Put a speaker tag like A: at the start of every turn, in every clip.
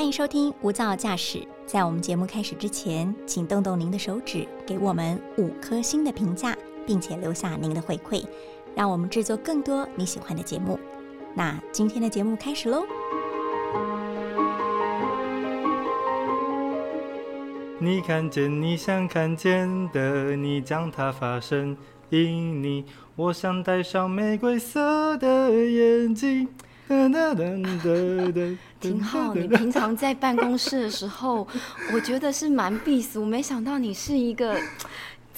A: 欢迎收听《无噪驾驶》。在我们节目开始之前，请动动您的手指，给我们五颗星的评价，并且留下您的回馈，让我们制作更多你喜欢的节目。那今天的节目开始喽！
B: 你看见你想看见的，你将它发生。因你，我想戴上玫瑰色的眼睛。
C: 挺好，你平常在办公室的时候，我觉得是蛮避俗，没想到你是一个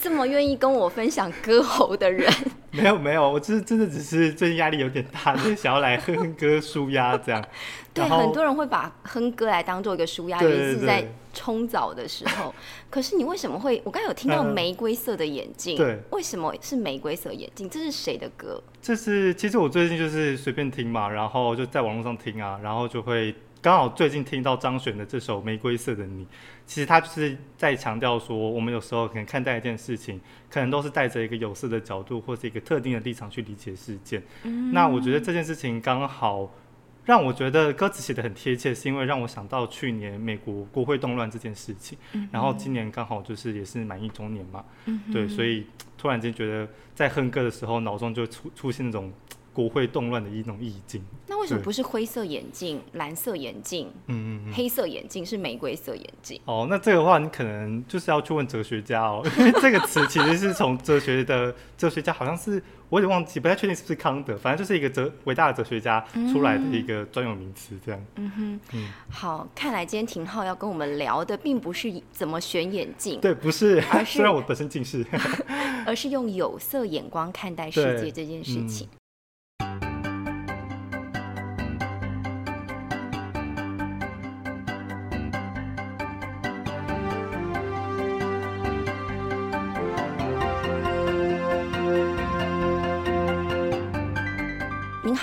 C: 这么愿意跟我分享歌喉的人。
B: 没有没有，我就是真的只是最近压力有点大，就想要来哼哼歌舒压这样。
C: 对，很多人会把哼歌来当做一个舒压，尤其是在冲澡的时候。可是你为什么会？我刚有听到玫瑰色的眼镜，
B: 对，
C: 为什么是玫瑰色眼镜？这是谁的歌？
B: 这是其实我最近就是随便听嘛，然后就在网络上听啊，然后就会刚好最近听到张悬的这首《玫瑰色的你》。其实他就是在强调说，我们有时候可能看待一件事情，可能都是带着一个有色的角度或者一个特定的立场去理解事件。那我觉得这件事情刚好让我觉得歌词写的很贴切，是因为让我想到去年美国国会动乱这件事情。然后今年刚好就是也是满一周年嘛，对，所以突然间觉得在哼歌的时候，脑中就出出现那种。国会动乱的一种意境。
C: 那为什么不是灰色眼镜、蓝色眼镜、嗯嗯黑色眼镜，是玫瑰色眼镜？
B: 哦，那这个话你可能就是要去问哲学家哦，因为这个词其实是从哲学的哲学家，好像是我有点忘记，不太确定是不是康德，反正就是一个哲伟大的哲学家出来的一个专有名词，这样。
C: 嗯哼，嗯，好，看来今天廷浩要跟我们聊的，并不是怎么选眼镜，
B: 对，不是，虽然我本身近视，
C: 而是用有色眼光看待世界这件事情。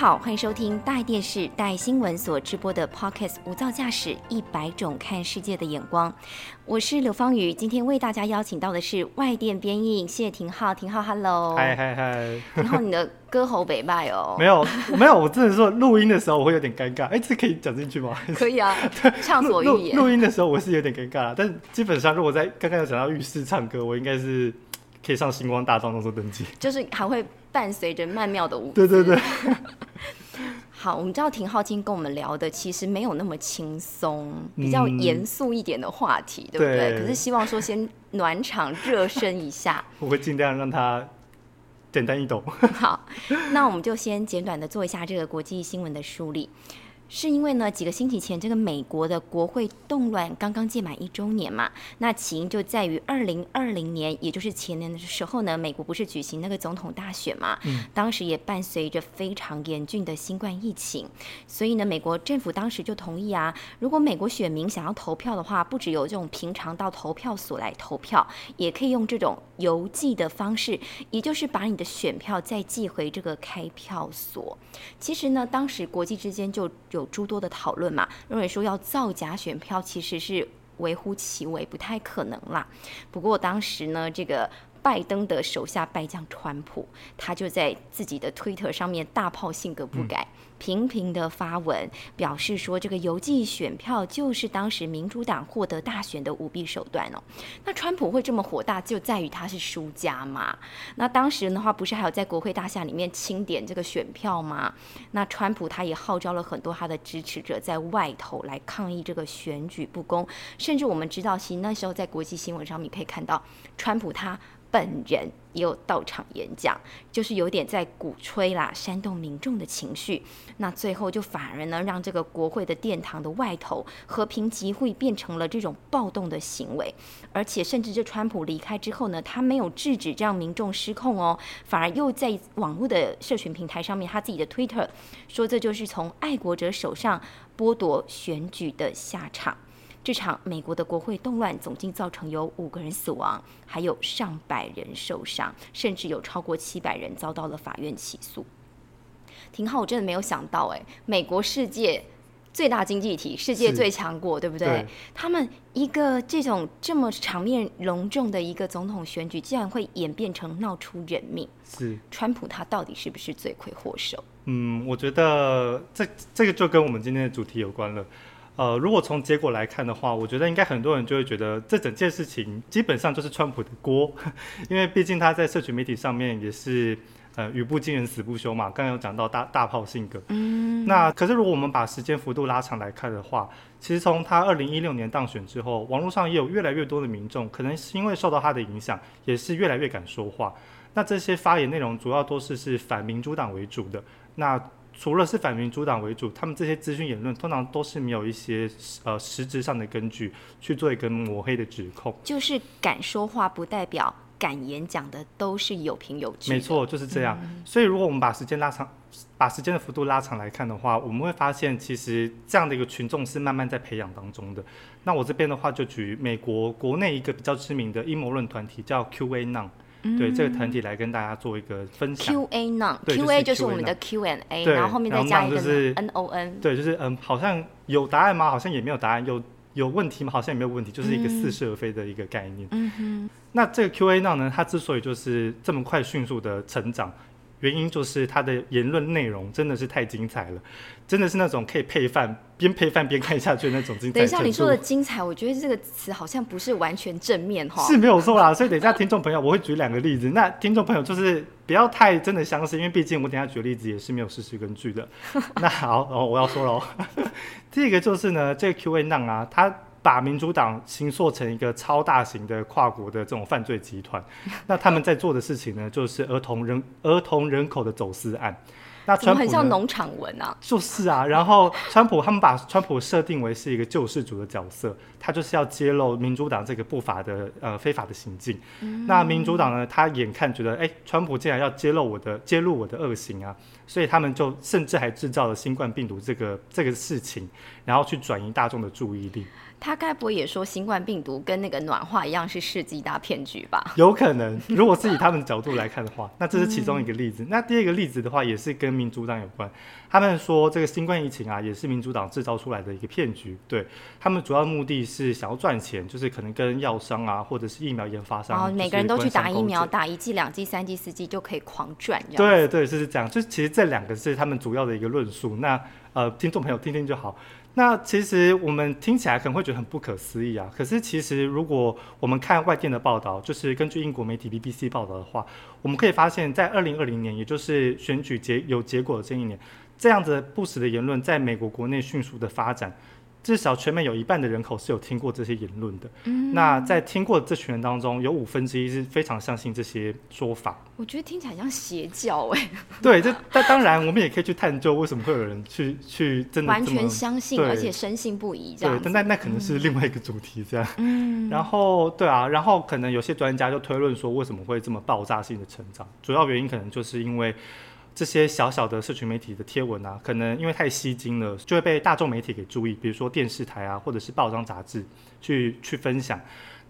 C: 好，欢迎收听大爱电视、大新闻所直播的 Podcast《无噪驾驶一百种看世界的眼光》。我是刘芳宇，今天为大家邀请到的是外电编译谢廷浩。廷浩，Hello。
B: 嗨嗨嗨。
C: 然后 你的歌喉北拜哦。
B: 没有没有，我真的说录音的时候我会有点尴尬。哎，这可以讲进去吗？
C: 可以啊，畅所欲言。
B: 录音的时候我是有点尴尬，但基本上如果在刚刚有讲到浴室唱歌，我应该是可以上星光大道那时候登记。
C: 就是还会伴随着曼妙的舞。
B: 对对对。
C: 好，我们知道廷浩今天跟我们聊的其实没有那么轻松，比较严肃一点的话题，对不对？可是希望说先暖场热身一下，
B: 我会尽量让他简单易懂。
C: 好，那我们就先简短的做一下这个国际新闻的梳理。是因为呢，几个星期前，这个美国的国会动乱刚刚届满一周年嘛，那起因就在于二零二零年，也就是前年的时候呢，美国不是举行那个总统大选嘛，嗯，当时也伴随着非常严峻的新冠疫情，所以呢，美国政府当时就同意啊，如果美国选民想要投票的话，不只有这种平常到投票所来投票，也可以用这种邮寄的方式，也就是把你的选票再寄回这个开票所。其实呢，当时国际之间就有。有诸多的讨论嘛，认为说要造假选票其实是微乎其微，不太可能啦。不过当时呢，这个。拜登的手下败将川普，他就在自己的推特上面大炮性格不改，频频的发文表示说，这个邮寄选票就是当时民主党获得大选的舞弊手段哦。那川普会这么火大，就在于他是输家嘛。那当时的话，不是还有在国会大厦里面清点这个选票吗？那川普他也号召了很多他的支持者在外头来抗议这个选举不公，甚至我们知道，其实那时候在国际新闻上面可以看到，川普他。本人也有到场演讲，就是有点在鼓吹啦，煽动民众的情绪。那最后就反而呢，让这个国会的殿堂的外头和平集会变成了这种暴动的行为。而且甚至这川普离开之后呢，他没有制止这样民众失控哦，反而又在网络的社群平台上面，他自己的 Twitter 说这就是从爱国者手上剥夺选举的下场。这场美国的国会动乱总计造成有五个人死亡，还有上百人受伤，甚至有超过七百人遭到了法院起诉。挺好，我真的没有想到，哎，美国世界最大经济体，世界最强国，对不对？他们一个这种这么场面隆重的一个总统选举，竟然会演变成闹出人命。
B: 是，
C: 川普他到底是不是罪魁祸首？
B: 嗯，我觉得这这个就跟我们今天的主题有关了。呃，如果从结果来看的话，我觉得应该很多人就会觉得这整件事情基本上就是川普的锅，因为毕竟他在社群媒体上面也是呃语不惊人死不休嘛。刚刚有讲到大大炮性格，嗯，那可是如果我们把时间幅度拉长来看的话，其实从他二零一六年当选之后，网络上也有越来越多的民众，可能是因为受到他的影响，也是越来越敢说话。那这些发言内容主要都是是反民主党为主的。那除了是反民主党为主，他们这些资讯言论通常都是没有一些呃实质上的根据去做一个抹黑的指控。
C: 就是敢说话不代表敢演讲的都是有凭有据。
B: 没错，就是这样。所以如果我们把时间拉长，把时间的幅度拉长来看的话，我们会发现其实这样的一个群众是慢慢在培养当中的。那我这边的话就举美国国内一个比较知名的阴谋论团体叫 QAnon。对这个团体来跟大家做一个分享。
C: Q A non，Q A 就是我们的 Q and A，然后后面再加一个 N O N。
B: 对，就是嗯，好像有答案吗？好像也没有答案。有有问题吗？好像也没有问题，就是一个似是而非的一个概念。嗯哼。那这个 Q A N 呢？它之所以就是这么快迅速的成长。原因就是他的言论内容真的是太精彩了，真的是那种可以配饭边配饭边看下去的那种精彩。
C: 等一下 你说的精彩，我觉得这个词好像不是完全正面哈。
B: 是没有错啦，所以等一下听众朋友我会举两个例子，那听众朋友就是不要太真的相信，因为毕竟我等下举的例子也是没有事实根据的。那好，然哦，我要说喽，第一个就是呢，这个 Q&A 浪啊，他。把民主党形塑成一个超大型的跨国的这种犯罪集团，那他们在做的事情呢，就是儿童人儿童人口的走私案。那川普
C: 很像农场文啊，
B: 就是啊。然后川普他们把川普设定为是一个救世主的角色，他就是要揭露民主党这个不法的呃非法的行径。那民主党呢，他眼看觉得哎，川普竟然要揭露我的揭露我的恶行啊，所以他们就甚至还制造了新冠病毒这个这个事情，然后去转移大众的注意力。
C: 他该不会也说新冠病毒跟那个暖化一样是世纪大骗局吧？
B: 有可能，如果是以他们的角度来看的话，那这是其中一个例子。那第二个例子的话，也是跟民主党有关。他们说这个新冠疫情啊，也是民主党制造出来的一个骗局。对他们主要目的是想要赚钱，就是可能跟药商啊，或者是疫苗研发商，
C: 哦，每个人都去打疫苗，打一剂、两剂、三剂、四剂就可以狂赚。
B: 对对，是这样。就其实这两个是他们主要的一个论述。那呃，听众朋友听听就好。那其实我们听起来可能会觉得很不可思议啊，可是其实如果我们看外电的报道，就是根据英国媒体 BBC 报道的话，我们可以发现，在二零二零年，也就是选举结有结果的这一年，这样子不实的言论在美国国内迅速的发展。至少全美有一半的人口是有听过这些言论的。嗯，那在听过这群人当中，有五分之一是非常相信这些说法。
C: 我觉得听起来像邪教哎。
B: 对，这但当然我们也可以去探究为什么会有人去去真的
C: 完全相信，而且深信不疑这样。
B: 对，但那那可能是另外一个主题这样。嗯。然后对啊，然后可能有些专家就推论说，为什么会这么爆炸性的成长？主要原因可能就是因为。这些小小的社群媒体的贴文啊，可能因为太吸睛了，就会被大众媒体给注意，比如说电视台啊，或者是报章杂志去去分享。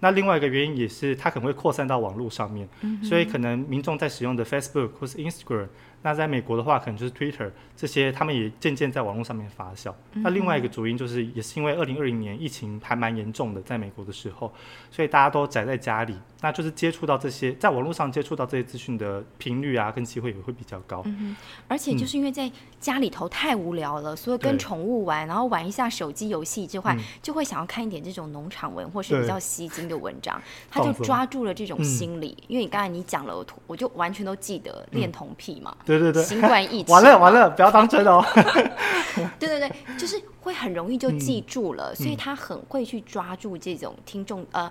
B: 那另外一个原因也是，它可能会扩散到网络上面，所以可能民众在使用的 Facebook 或是 Instagram。那在美国的话，可能就是 Twitter 这些，他们也渐渐在网络上面发酵。那另外一个主因就是，也是因为二零二零年疫情还蛮严重的，在美国的时候，所以大家都宅在家里，那就是接触到这些，在网络上接触到这些资讯的频率啊，跟机会也会比较高。
C: 嗯而且就是因为在家里头太无聊了，所以跟宠物玩，然后玩一下手机游戏之外，就会想要看一点这种农场文或是比较吸睛的文章，他就抓住了这种心理。因为你刚才你讲了，我就完全都记得恋童癖嘛。
B: 对对对，
C: 新冠疫情
B: 完了完了，不要当真哦。
C: 对对对，就是会很容易就记住了，所以他很会去抓住这种听众呃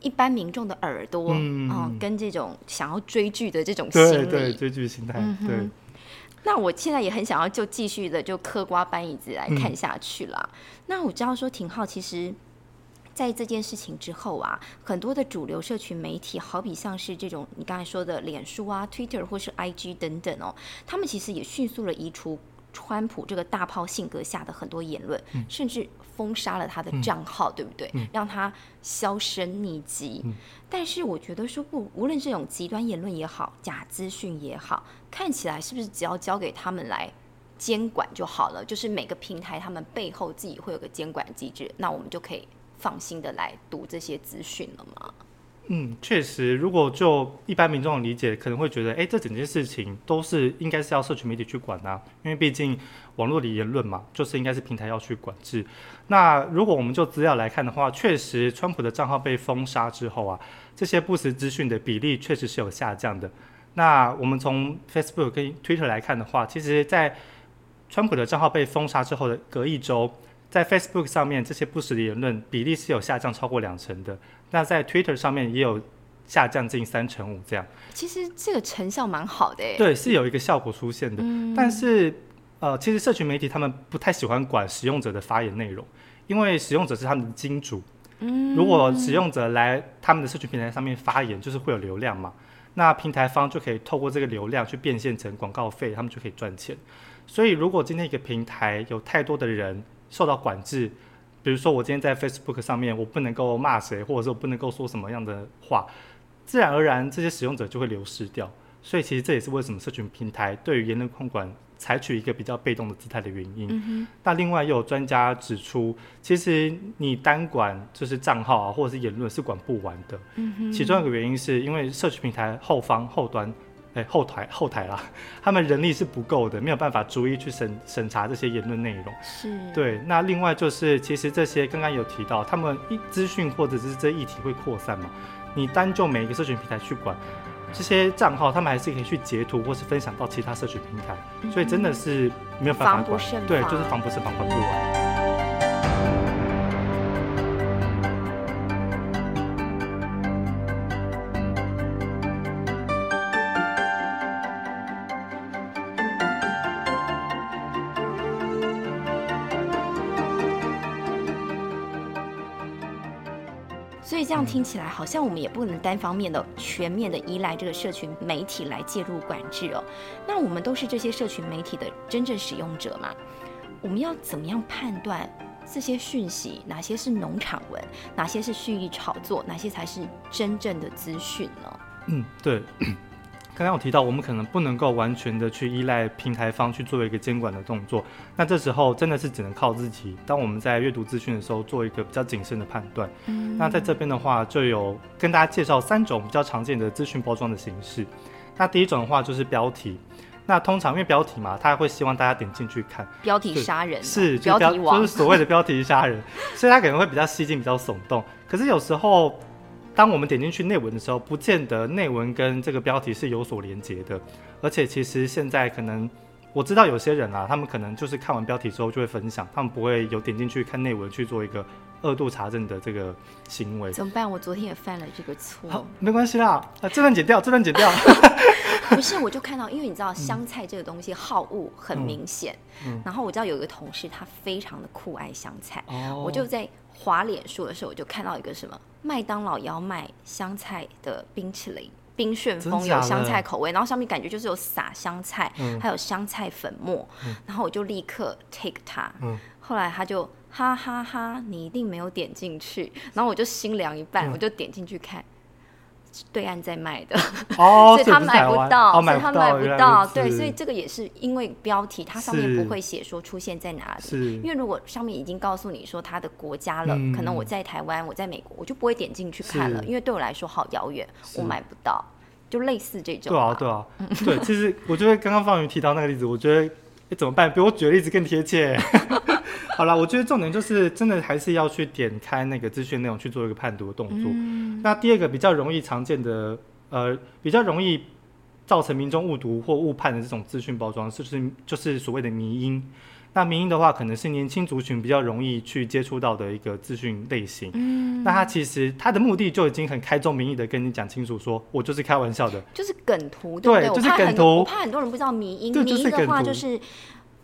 C: 一般民众的耳朵啊，跟这种想要追剧的这种心
B: 理，追剧心态。对。
C: 那我现在也很想要就继续的就嗑瓜搬椅子来看下去了。那我知道说廷浩，其实。在这件事情之后啊，很多的主流社群媒体，好比像是这种你刚才说的脸书啊、Twitter 或是 IG 等等哦，他们其实也迅速的移除川普这个大炮性格下的很多言论，甚至封杀了他的账号，对不对？让他销声匿迹。但是我觉得说不，无论这种极端言论也好，假资讯也好，看起来是不是只要交给他们来监管就好了？就是每个平台他们背后自己会有个监管机制，那我们就可以。放心的来读这些资讯了吗？
B: 嗯，确实，如果就一般民众的理解，可能会觉得，哎，这整件事情都是应该是要社群媒体去管啊，因为毕竟网络的言论嘛，就是应该是平台要去管制。那如果我们就资料来看的话，确实，川普的账号被封杀之后啊，这些不实资讯的比例确实是有下降的。那我们从 Facebook 跟 Twitter 来看的话，其实，在川普的账号被封杀之后的隔一周。在 Facebook 上面，这些不实的言论比例是有下降超过两成的。那在 Twitter 上面也有下降近三成五，这样。
C: 其实这个成效蛮好的，
B: 对，是有一个效果出现的。但是，呃，其实社群媒体他们不太喜欢管使用者的发言内容，因为使用者是他们的金主。嗯。如果使用者来他们的社群平台上面发言，就是会有流量嘛？那平台方就可以透过这个流量去变现成广告费，他们就可以赚钱。所以，如果今天一个平台有太多的人，受到管制，比如说我今天在 Facebook 上面，我不能够骂谁，或者说我不能够说什么样的话，自然而然这些使用者就会流失掉。所以其实这也是为什么社群平台对于言论控管采取一个比较被动的姿态的原因。那另外又有专家指出，其实你单管就是账号啊，或者是言论是管不完的。其中一个原因是因为社群平台后方后端。后台后台啦，他们人力是不够的，没有办法逐一去审审查这些言论内容。
C: 是，
B: 对。那另外就是，其实这些刚刚有提到，他们一资讯或者是这议题会扩散嘛？你单就每一个社群平台去管这些账号，他们还是可以去截图或是分享到其他社群平台，所以真的是没有办法管。对，就是防不胜防，管不完。
C: 这样听起来好像我们也不能单方面的、全面的依赖这个社群媒体来介入管制哦。那我们都是这些社群媒体的真正使用者嘛？我们要怎么样判断这些讯息哪些是农场文，哪些是蓄意炒作，哪些才是真正的资讯呢？
B: 嗯，对。刚刚我提到，我们可能不能够完全的去依赖平台方去做一个监管的动作，那这时候真的是只能靠自己。当我们在阅读资讯的时候，做一个比较谨慎的判断。那在这边的话，就有跟大家介绍三种比较常见的资讯包装的形式。那第一种的话就是标题，那通常因为标题嘛，他会希望大家点进去看。
C: 标题杀人
B: 是
C: 标题
B: 就是所谓的标题杀人，所以他可能会比较吸睛、比较耸动。可是有时候。当我们点进去内文的时候，不见得内文跟这个标题是有所连接的，而且其实现在可能我知道有些人啊，他们可能就是看完标题之后就会分享，他们不会有点进去看内文去做一个二度查证的这个行为。
C: 怎么办？我昨天也犯了这个错。
B: 好，没关系啦，啊，这段剪掉，这段剪掉。
C: 不是，我就看到，因为你知道香菜这个东西好恶很明显，然后我知道有一个同事他非常的酷爱香菜，我就在。滑脸书的时候，我就看到一个什么麦当劳要卖香菜的冰淇淋，冰旋风有香菜口味，然后上面感觉就是有撒香菜，还有香菜粉末，然后我就立刻 take 它，后来他就哈哈哈，你一定没有点进去，然后我就心凉一半，我就点进去看。对岸在卖的，哦 所以他买不到，所以他买不到。对，所以这个也是因为标题，它上面不会写说出现在哪里。因为如果上面已经告诉你说它的国家了，可能我在台湾，我在美国，我就不会点进去看了，因为对我来说好遥远，我买不到。就类似这种。
B: 对啊，对啊，对。其实我觉得刚刚方云提到那个例子，我觉得哎怎么办？比我举的例子更贴切。好了，我觉得重点就是真的还是要去点开那个资讯内容去做一个判读的动作。那第二个比较容易常见的，呃，比较容易造成民众误读或误判的这种资讯包装，就是就是所谓的迷音。那迷音的话，可能是年轻族群比较容易去接触到的一个资讯类型。嗯，那他其实他的目的就已经很开宗明义的跟你讲清楚，说我就是开玩笑的，
C: 就是梗图，对，
B: 就是梗图。
C: 我怕很多人不知道迷音，迷音的话就是。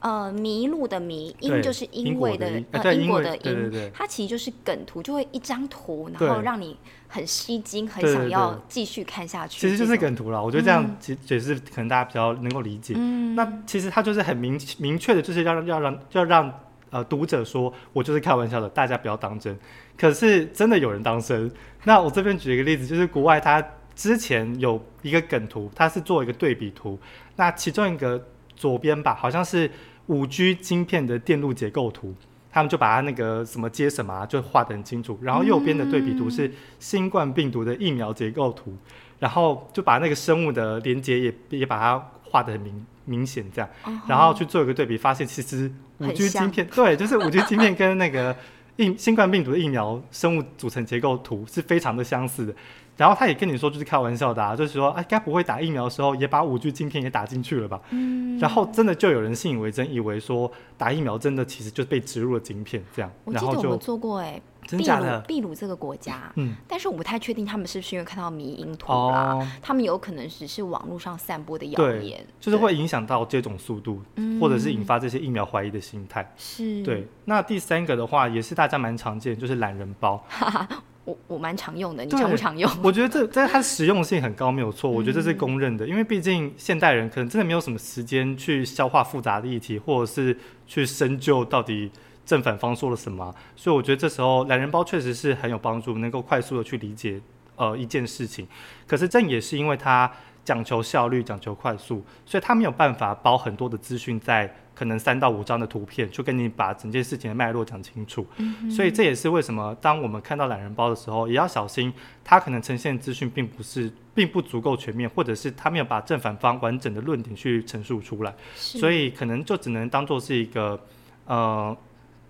C: 呃，迷路的迷，因就是因为的，呃，因果的因，它其实就是梗图，就会一张图，然后让你很吸睛，很想要继续看下去。
B: 其实就是梗图了，我觉得这样其解释可能大家比较能够理解。嗯那其实它就是很明明确的，就是要要让要让呃读者说，我就是开玩笑的，大家不要当真。可是真的有人当真。那我这边举一个例子，就是国外它之前有一个梗图，它是做一个对比图，那其中一个左边吧，好像是。五 G 晶片的电路结构图，他们就把它那个什么接什么啊就画得很清楚，然后右边的对比图是新冠病毒的疫苗结构图，然后就把那个生物的连接也也把它画得很明明显这样，然后去做一个对比，发现其实五 G
C: 像
B: 晶片对，就是五 G 晶片跟那个疫新冠病毒的疫苗生物组成结构图是非常的相似的。然后他也跟你说，就是开玩笑的啊，就是说，哎，该不会打疫苗的时候也把五 G 晶片也打进去了吧？嗯。然后真的就有人信以为真，以为说打疫苗真的其实就是被植入了晶片这样，
C: 我
B: 然后就
C: 记得我们做过哎、秘鲁
B: 真假的，
C: 秘鲁这个国家，
B: 嗯，
C: 但是我不太确定他们是不是因为看到迷因图啦，
B: 哦，
C: 他们有可能只是网络上散播的谣言，
B: 就是
C: 对
B: 会影响到接种速度，
C: 嗯
B: 或者是引发这些疫苗怀疑的心态。
C: 是，
B: 对，那第三个的话也是大家蛮常见，就是懒人包。
C: 我我蛮常用的，你常不常用？
B: 我觉得这这它实用性很高，没有错，我觉得这
C: 嗯
B: 是公认的，因为毕竟现代人可能真的没有什么时间去消化复杂的议题，或者是去深究到底正反方说了什么啊，所以我觉得这时候懒人包确实是很有帮助，能够快速的去理解呃一件事情。可是正也是因为它讲求效率、讲求快速，所以他没有办法包很多的资讯在可能三到五张的图片，就跟你把整件事情的脉络讲清楚。所以这也是为什么当我们看到懒人包的时候，也要小心，它可能呈现资讯并不是并不足够全面，或者是他没有把正反方完整的论点去陈述出来，所以可能就只能当做是一个呃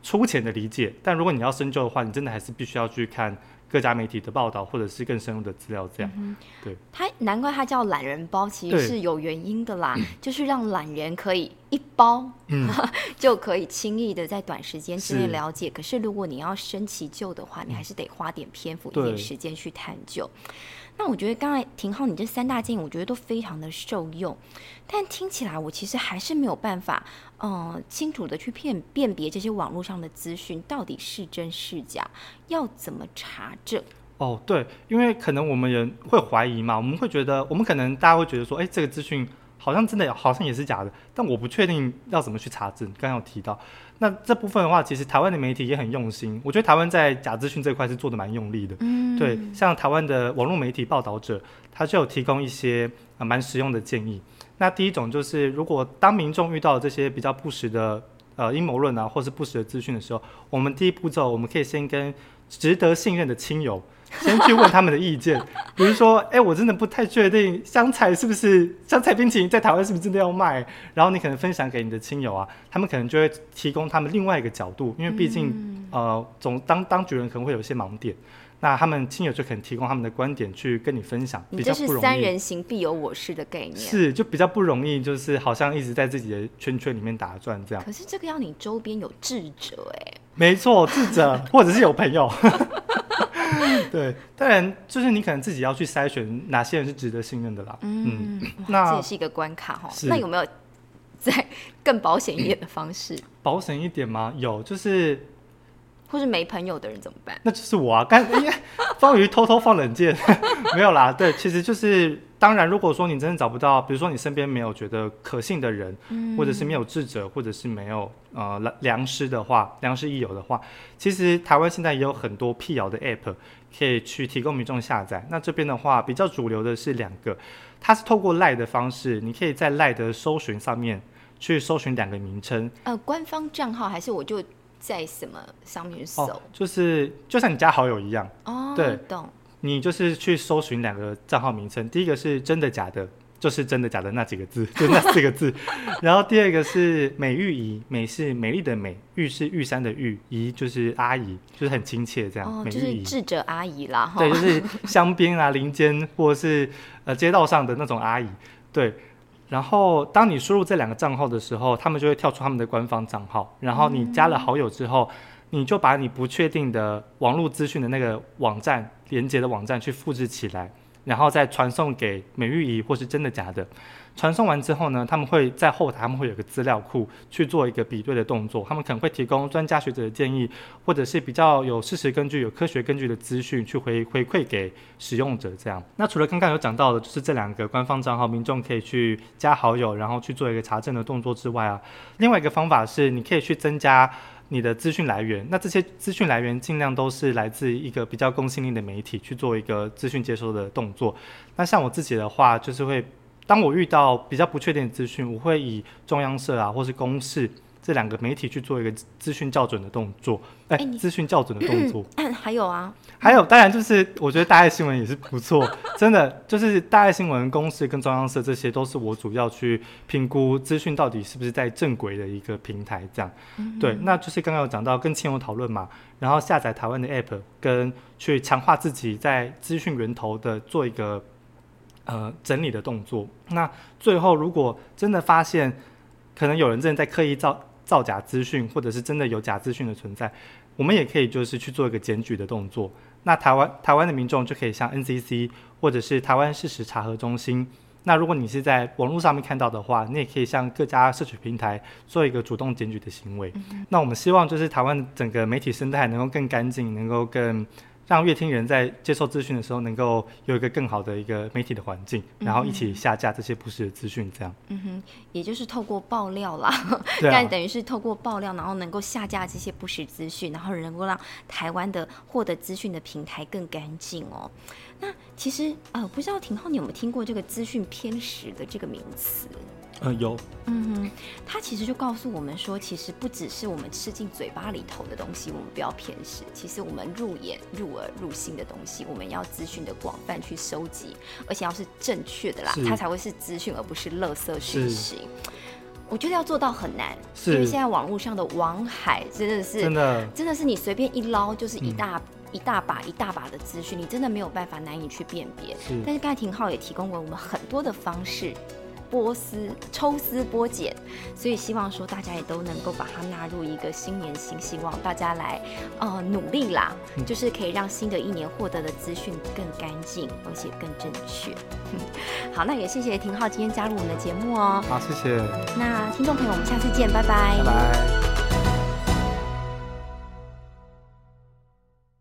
B: 粗浅的理解。但如果你要深究的话，你真的还是必须要去看各家媒体的报道，或者是更深入的资料，这样。
C: 对它难怪它叫懒人包，其实是有原因的啦，就是让懒人可以一包，
B: 嗯
C: 就可以轻易的在短时间之内了解。可是如果你要深其旧的话，你还是得花点篇幅、一点时间去探究。那我觉得刚才廷浩你这三大建议，我觉得都非常的受用，但听起来我其实还是没有办法，嗯、清楚的去辨辨别这些网络上的资讯到底是真是假，要怎么查证？
B: 哦，对，因为可能我们人会怀疑嘛，我们会觉得，我们可能大家会觉得说，哎，这个资讯好像真的好像也是假的，但我不确定要怎么去查证。刚刚有提到，那这部分的话，其实台湾的媒体也很用心，我觉得台湾在假资讯这块是做的蛮用力的。
C: 嗯，
B: 对，像台湾的网络媒体报道者，他就有提供一些呃蛮实用的建议。那第一种就是，如果当民众遇到这些比较不实的呃阴谋论啊，或是不实的资讯的时候，我们第一步骤我们可以先跟值得信任的亲友 先去问他们的意见，比如说，哎、我真的不太确定香菜是不是香菜冰淇淋在台湾是不是真的要卖，然后你可能分享给你的亲友啊，他们可能就会提供他们另外一个角度，因为毕竟、呃总当当局人可能会有一些盲点。那他们亲友就可能提供他们的观点去跟你分享，比较不容易。
C: 三人行必有我师的概念。
B: 是，就比较不容易，就是好像一直在自己的圈圈里面打转这样。
C: 可是这个要你周边有智者哎、
B: 没错，智者或者是有朋友。对，当然就是你可能自己要去筛选哪些人是值得信任的啦。嗯，
C: 嗯，
B: 那
C: 这也是一个关卡哈。
B: 是
C: 那有没有在更保险一点的方式，
B: 保险一点吗？有，就是
C: 或是没朋友的人怎么办？
B: 那就是我啊，刚因为，方瑜偷偷放冷箭，没有啦。对，其实就是当然，如果说你真的找不到，比如说你身边没有觉得可信的人，嗯或者是没有智者，或者是没有呃良良师的话，良师益友的话，其实台湾现在也有很多辟谣的 app 可以去提供民众下载。那这边的话，比较主流的是两个，它是透过赖的方式，你可以在赖的搜寻上面去搜寻两个名称，
C: 呃，官方账号还是我就在什么上面搜？
B: 哦，就是就像你加好友一样。
C: 哦，
B: 对
C: 懂。
B: 你就是去搜寻两个账号名称，第一个是真的假的，就是真的假的那几个字，就那四个字。然后第二个是美玉仪，美是美丽的美，玉是玉山的玉，仪就是阿姨，就是很亲切这样。
C: 哦，就是
B: 美玉姨，
C: 智者阿姨啦，
B: 对，就是 乡边啊、林间或者是呃街道上的那种阿姨，对。然后当你输入这两个账号的时候，他们就会跳出他们的官方账号，然后你加了好友之后，你就把你不确定的网络资讯的那个网站连接的网站去复制起来，然后再传送给美玉仪或是真的假的。传送完之后呢，他们会在后台他们会有个资料库去做一个比对的动作，他们可能会提供专家学者的建议，或者是比较有事实根据、有科学根据的资讯去回回馈给使用者。这样，那除了刚刚有讲到的，就是这两个官方账号，民众可以去加好友，然后去做一个查证的动作之外啊，另外一个方法是你可以去增加。你的资讯来源，那这些资讯来源尽量都是来自一个比较公信力的媒体去做一个资讯接收的动作。那像我自己的话，就是会当我遇到比较不确定的资讯，我会以中央社啊或是公示这两个媒体去做一个资讯校准的动作，哎、资讯校准的动作。
C: 还有啊，
B: 还有，当然就是我觉得大爱新闻也是不错，真的就是大爱新闻公司跟中央社这些都是我主要去评估资讯到底是不是在正轨的一个平台，这样。对，那就是刚刚有讲到跟亲友讨论嘛，然后下载台湾的 app，跟去强化自己在资讯源头的做一个呃整理的动作。那最后如果真的发现可能有人真的在刻意造造假资讯，或者是真的有假资讯的存在，我们也可以就是去做一个检举的动作。那台湾台湾的民众就可以向 NCC 或者是台湾事实查核中心。那如果你是在网络上面看到的话，你也可以向各家社群平台做一个主动检举的行为。那我们希望就是台湾整个媒体生态能够更干净，能够更让乐听人在接受资讯的时候能够有一个更好的一个媒体的环境，然后一起下架这些不实的资讯，这样。
C: 嗯哼，也就是透过爆料啦，
B: 对啊，
C: 但等于是透过爆料，然后能够下架这些不实资讯，然后能够让台湾的获得资讯的平台更干净哦。那其实呃，不知道廷浩你有没有听过这个资讯偏食的这个名词？
B: 嗯，有，
C: 嗯哼，它其实就告诉我们说，其实不只是我们吃进嘴巴里头的东西，我们不要偏食。其实我们入眼、入耳、入心的东西，我们要资讯的广泛去收集，而且要是正确的啦，它才会是资讯，而不是垃圾讯
B: 是
C: 息。我觉得要做到很难，
B: 是
C: 因为现在网络上的网海真的是
B: 真的，
C: 真的是你随便一捞就是一
B: 嗯
C: 大、一大把一大把的资讯，你真的没有办法难以去辨别。
B: 是
C: 但是刚才廷浩也提供过我们很多的方式，剥丝、抽丝剥茧，所以希望说大家也都能够把它纳入一个新年新希望，大家来呃努力啦，
B: 嗯
C: 就是可以让新的一年获得的资讯更干净，而且更正确。好，那也谢谢廷浩今天加入我们的节目哦。
B: 好，谢谢，
C: 那听众朋友，我们下次见，拜拜
B: 拜拜。